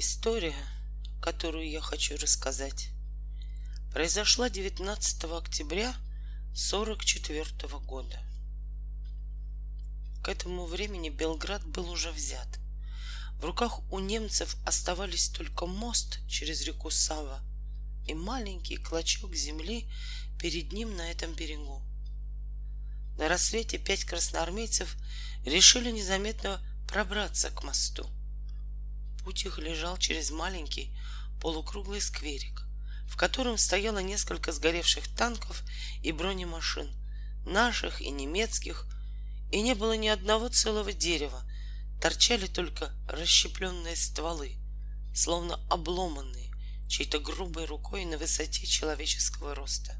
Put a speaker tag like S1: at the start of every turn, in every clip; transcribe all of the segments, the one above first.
S1: История, которую я хочу рассказать, произошла 19 октября 44 года. К этому времени Белград был уже взят. В руках у немцев оставались только мост через реку Сава и маленький клочок земли перед ним на этом берегу. На рассвете пять красноармейцев решили незаметно пробраться к мосту. Путь их лежал через маленький полукруглый скверик, в котором стояло несколько сгоревших танков и бронемашин, наших и немецких, и не было ни одного целого дерева, торчали только расщепленные стволы, словно обломанные чьей-то грубой рукой на высоте человеческого роста.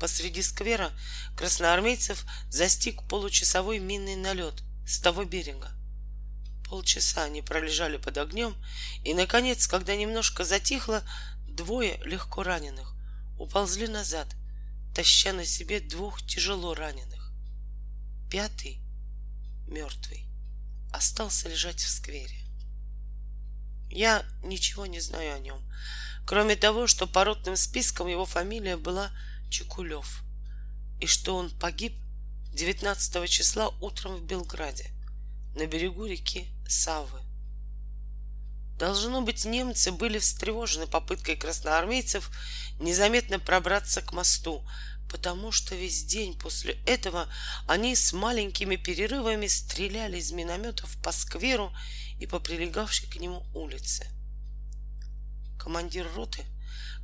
S1: Посреди сквера красноармейцев застиг получасовой минный налет с того берега. Полчаса они пролежали под огнем, и, наконец, когда немножко затихло, двое легко раненых уползли назад, таща на себе двух тяжело раненых. Пятый, мертвый, остался лежать в сквере. Я ничего не знаю о нем, кроме того, что по ротным спискам его фамилия была Чекулев, и что он погиб 19 числа утром в Белграде на берегу реки Савы. Должно быть, немцы были встревожены попыткой красноармейцев незаметно пробраться к мосту, потому что весь день после этого они с маленькими перерывами стреляли из минометов по скверу и по прилегавшей к нему улице. Командир роты,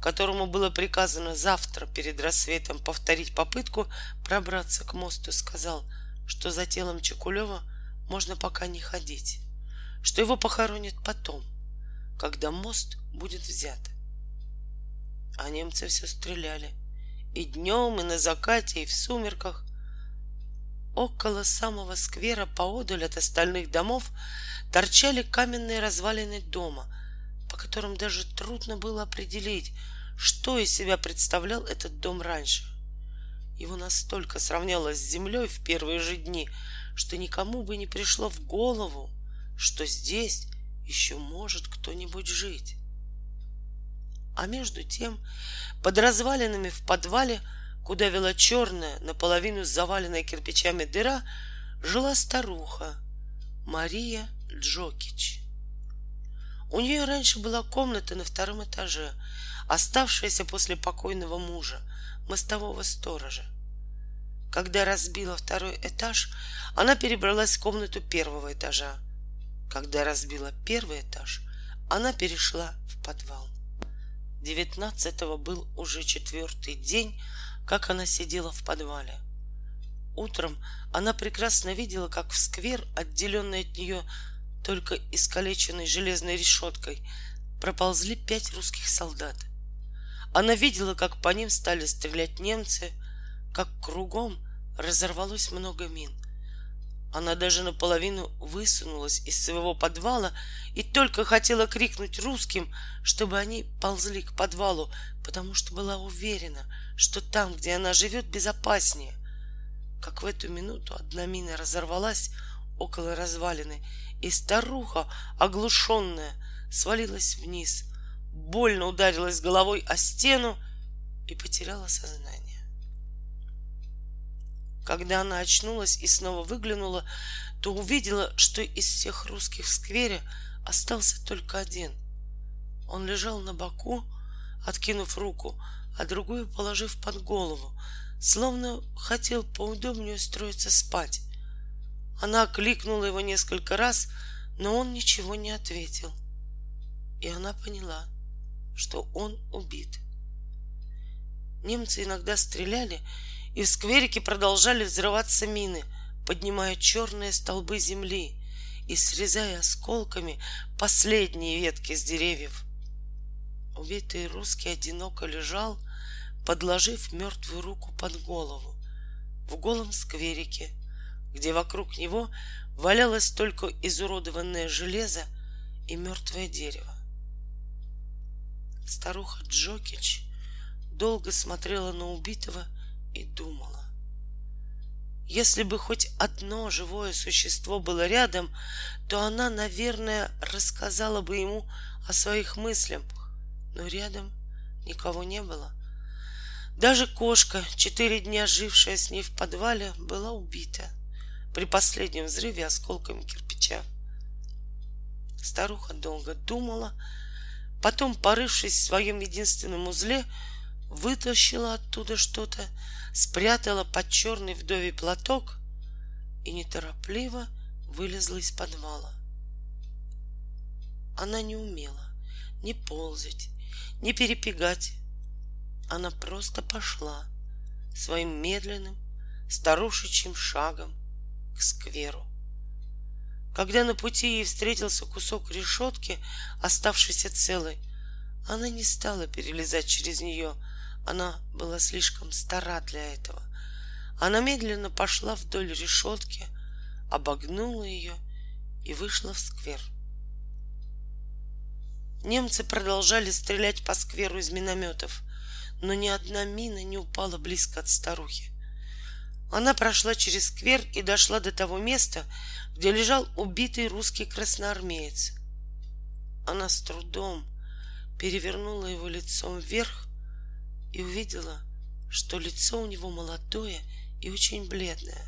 S1: которому было приказано завтра перед рассветом повторить попытку пробраться к мосту, сказал, что за телом Чекулева можно пока не ходить, что его похоронят потом, когда мост будет взят. А немцы все стреляли. И днем, и на закате, и в сумерках. Около самого сквера поодаль от остальных домов торчали каменные развалины дома, по которым даже трудно было определить, что из себя представлял этот дом раньше. Его настолько сравнялось с землей в первые же дни, что никому бы не пришло в голову, что здесь еще может кто-нибудь жить. А между тем, под развалинами в подвале, куда вела черная, наполовину заваленная кирпичами дыра, жила старуха Мария Джокич. У нее раньше была комната на втором этаже, оставшаяся после покойного мужа, мостового сторожа. Когда разбила второй этаж, она перебралась в комнату первого этажа. Когда разбила первый этаж, она перешла в подвал. Девятнадцатого был уже четвертый день, как она сидела в подвале. Утром она прекрасно видела, как в сквер, отделенный от нее только искалеченной железной решеткой, проползли пять русских солдат. Она видела, как по ним стали стрелять немцы, как кругом разорвалось много мин. Она даже наполовину высунулась из своего подвала и только хотела крикнуть русским, чтобы они ползли к подвалу, потому что была уверена, что там, где она живет, безопаснее. Как в эту минуту одна мина разорвалась около развалины, и старуха, оглушенная, свалилась вниз, больно ударилась головой о стену и потеряла сознание. Когда она очнулась и снова выглянула, то увидела, что из всех русских в сквере остался только один. Он лежал на боку, откинув руку, а другую положив под голову, словно хотел поудобнее устроиться спать. Она кликнула его несколько раз, но он ничего не ответил. И она поняла, что он убит. Немцы иногда стреляли, и в скверике продолжали взрываться мины, поднимая черные столбы земли и срезая осколками последние ветки с деревьев. Убитый русский одиноко лежал, подложив мертвую руку под голову в голом скверике, где вокруг него валялось только изуродованное железо и мертвое дерево. Старуха Джокич долго смотрела на убитого и думала. Если бы хоть одно живое существо было рядом, то она, наверное, рассказала бы ему о своих мыслях. Но рядом никого не было. Даже кошка, четыре дня жившая с ней в подвале, была убита при последнем взрыве осколками кирпича. Старуха долго думала, потом, порывшись в своем единственном узле, вытащила оттуда что-то, спрятала под черный вдовий платок и неторопливо вылезла из подвала. Она не умела ни ползать, ни перепегать. Она просто пошла своим медленным старушечьим шагом к скверу. Когда на пути ей встретился кусок решетки, оставшийся целой, она не стала перелезать через нее, она была слишком стара для этого. Она медленно пошла вдоль решетки, обогнула ее и вышла в сквер. Немцы продолжали стрелять по скверу из минометов, но ни одна мина не упала близко от старухи. Она прошла через сквер и дошла до того места, где лежал убитый русский красноармеец. Она с трудом перевернула его лицом вверх и увидела, что лицо у него молодое и очень бледное.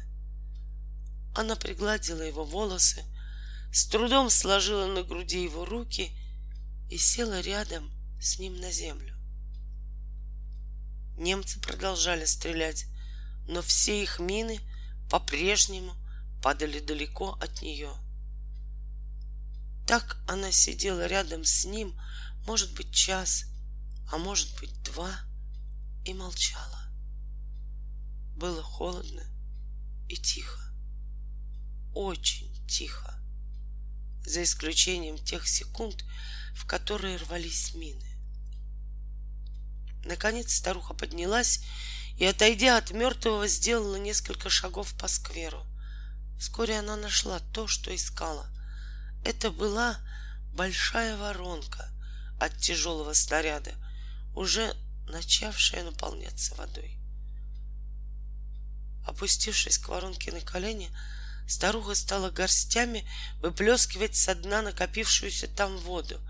S1: Она пригладила его волосы, с трудом сложила на груди его руки и села рядом с ним на землю. Немцы продолжали стрелять, но все их мины по-прежнему падали далеко от нее. Так она сидела рядом с ним, может быть, час, а может быть, два — и молчала. Было холодно и тихо. Очень тихо. За исключением тех секунд, в которые рвались мины. Наконец старуха поднялась и, отойдя от мертвого, сделала несколько шагов по скверу. Вскоре она нашла то, что искала. Это была большая воронка от тяжелого снаряда, уже начавшая наполняться водой. Опустившись к воронке на колени, старуха стала горстями выплескивать со дна накопившуюся там воду.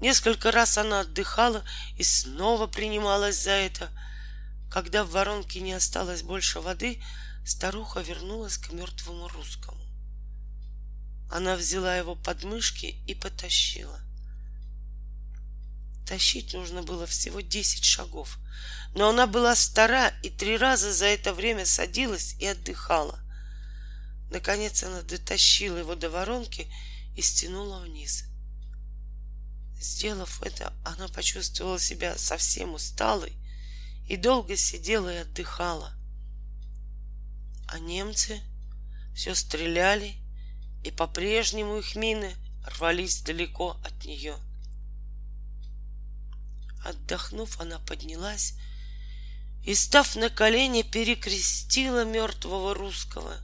S1: Несколько раз она отдыхала и снова принималась за это. Когда в воронке не осталось больше воды, старуха вернулась к мертвому русскому. Она взяла его под мышки и потащила. Тащить нужно было всего десять шагов. Но она была стара и три раза за это время садилась и отдыхала. Наконец она дотащила его до воронки и стянула вниз. Сделав это, она почувствовала себя совсем усталой и долго сидела и отдыхала. А немцы все стреляли, и по-прежнему их мины рвались далеко от нее — Отдохнув, она поднялась и, став на колени, перекрестила мертвого русского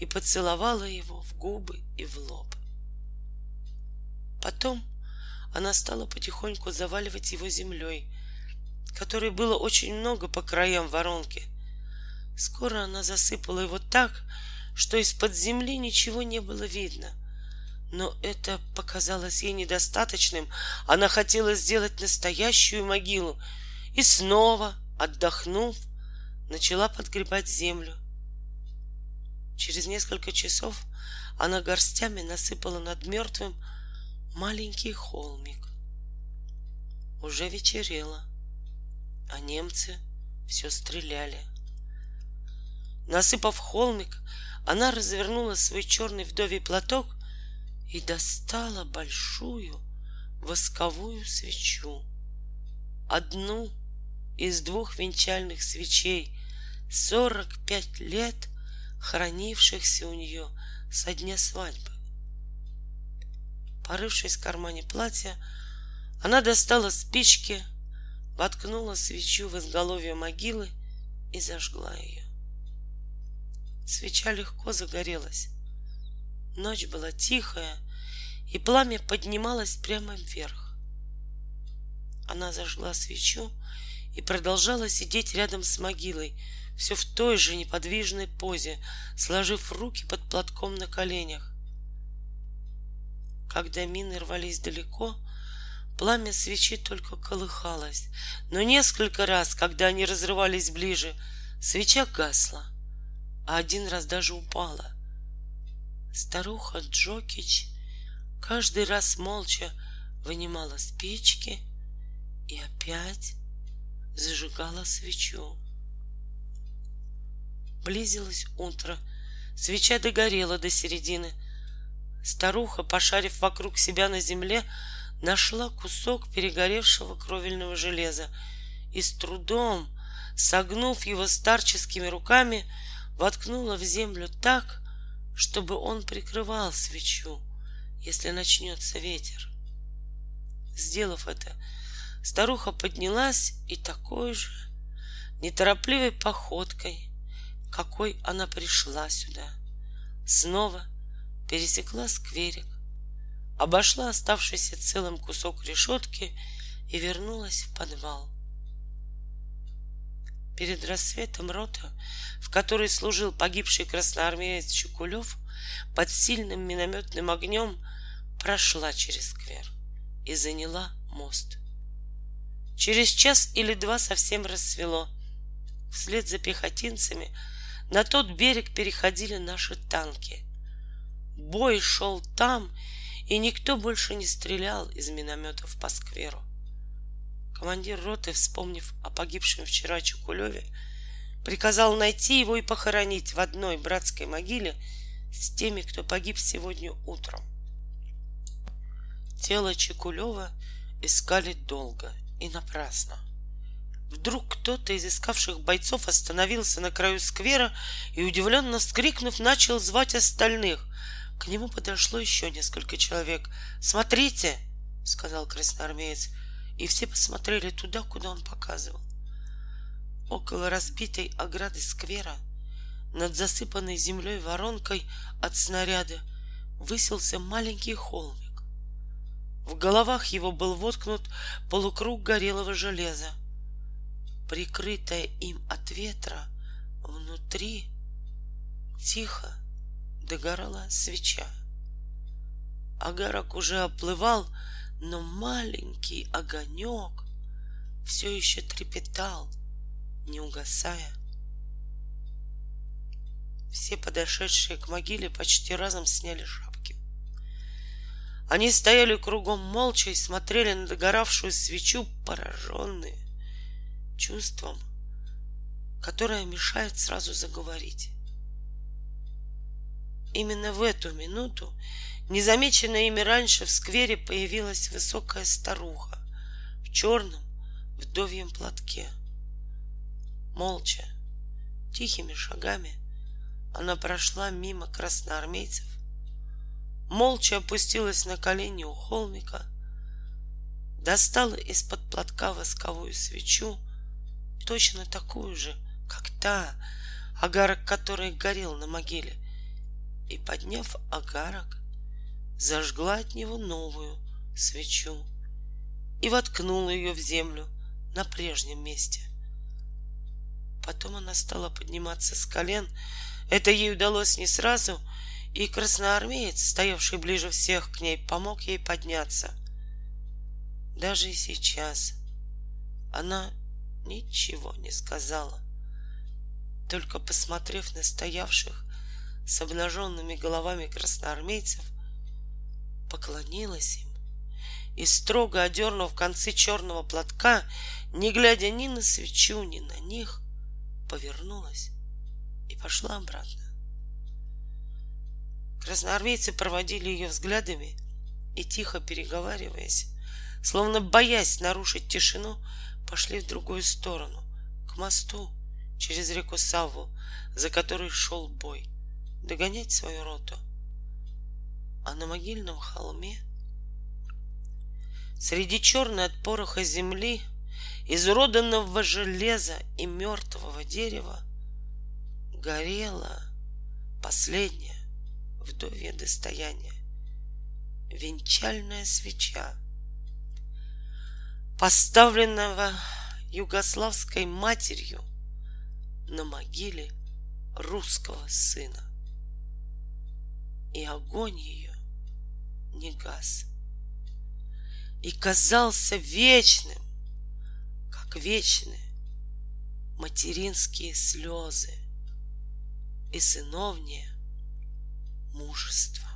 S1: и поцеловала его в губы и в лоб. Потом она стала потихоньку заваливать его землей, которой было очень много по краям воронки. Скоро она засыпала его так, что из-под земли ничего не было видно — но это показалось ей недостаточным. Она хотела сделать настоящую могилу и снова, отдохнув, начала подгребать землю. Через несколько часов она горстями насыпала над мертвым маленький холмик. Уже вечерело, а немцы все стреляли. Насыпав холмик, она развернула свой черный вдовий платок и достала большую восковую свечу. Одну из двух венчальных свечей, сорок пять лет хранившихся у нее со дня свадьбы. Порывшись в кармане платья, она достала спички, воткнула свечу в изголовье могилы и зажгла ее. Свеча легко загорелась. Ночь была тихая, и пламя поднималось прямо вверх. Она зажгла свечу и продолжала сидеть рядом с могилой, все в той же неподвижной позе, сложив руки под платком на коленях. Когда мины рвались далеко, пламя свечи только колыхалось, но несколько раз, когда они разрывались ближе, свеча гасла, а один раз даже упала. Старуха Джокич каждый раз молча вынимала спички и опять зажигала свечу. Близилось утро, свеча догорела до середины. Старуха, пошарив вокруг себя на земле, нашла кусок перегоревшего кровельного железа и с трудом, согнув его старческими руками, воткнула в землю так, чтобы он прикрывал свечу, если начнется ветер. Сделав это, старуха поднялась и такой же неторопливой походкой, какой она пришла сюда, снова пересекла скверик, обошла оставшийся целым кусок решетки и вернулась в подвал. Перед рассветом рота, в которой служил погибший красноармеец Чукулев, под сильным минометным огнем прошла через сквер и заняла мост. Через час или два совсем рассвело. Вслед за пехотинцами на тот берег переходили наши танки. Бой шел там, и никто больше не стрелял из минометов по скверу. Командир роты, вспомнив о погибшем вчера Чукулеве, приказал найти его и похоронить в одной братской могиле с теми, кто погиб сегодня утром. Тело Чекулева искали долго и напрасно. Вдруг кто-то из искавших бойцов остановился на краю сквера и, удивленно вскрикнув, начал звать остальных. К нему подошло еще несколько человек. «Смотрите!» — сказал красноармеец, и все посмотрели туда, куда он показывал. Около разбитой ограды сквера, над засыпанной землей воронкой от снаряда, высился маленький холмик. В головах его был воткнут полукруг горелого железа. Прикрытая им от ветра, внутри тихо догорала свеча. Агарок уже оплывал, но маленький огонек все еще трепетал, не угасая. Все подошедшие к могиле почти разом сняли шапки. Они стояли кругом молча и смотрели на догоравшую свечу, пораженные чувством, которое мешает сразу заговорить. Именно в эту минуту, незамеченная ими раньше, в сквере появилась высокая старуха в черном вдовьем платке. Молча, тихими шагами она прошла мимо красноармейцев молча опустилась на колени у холмика, достала из-под платка восковую свечу, точно такую же, как та, агарок которой горел на могиле, и, подняв агарок, зажгла от него новую свечу и воткнула ее в землю на прежнем месте. Потом она стала подниматься с колен. Это ей удалось не сразу — и красноармеец, стоявший ближе всех к ней, помог ей подняться. Даже и сейчас она ничего не сказала, только посмотрев на стоявших с обнаженными головами красноармейцев, поклонилась им и, строго одернув концы черного платка, не глядя ни на свечу, ни на них, повернулась и пошла обратно. Красноармейцы проводили ее взглядами и, тихо переговариваясь, словно боясь нарушить тишину, пошли в другую сторону, к мосту через реку Савву, за которой шел бой, догонять свою роту. А на могильном холме среди черной от пороха земли, изуроданного железа и мертвого дерева горела последняя вдовье достояние. Венчальная свеча, поставленного югославской матерью на могиле русского сына. И огонь ее не гас. И казался вечным, как вечны материнские слезы и сыновнее мужество.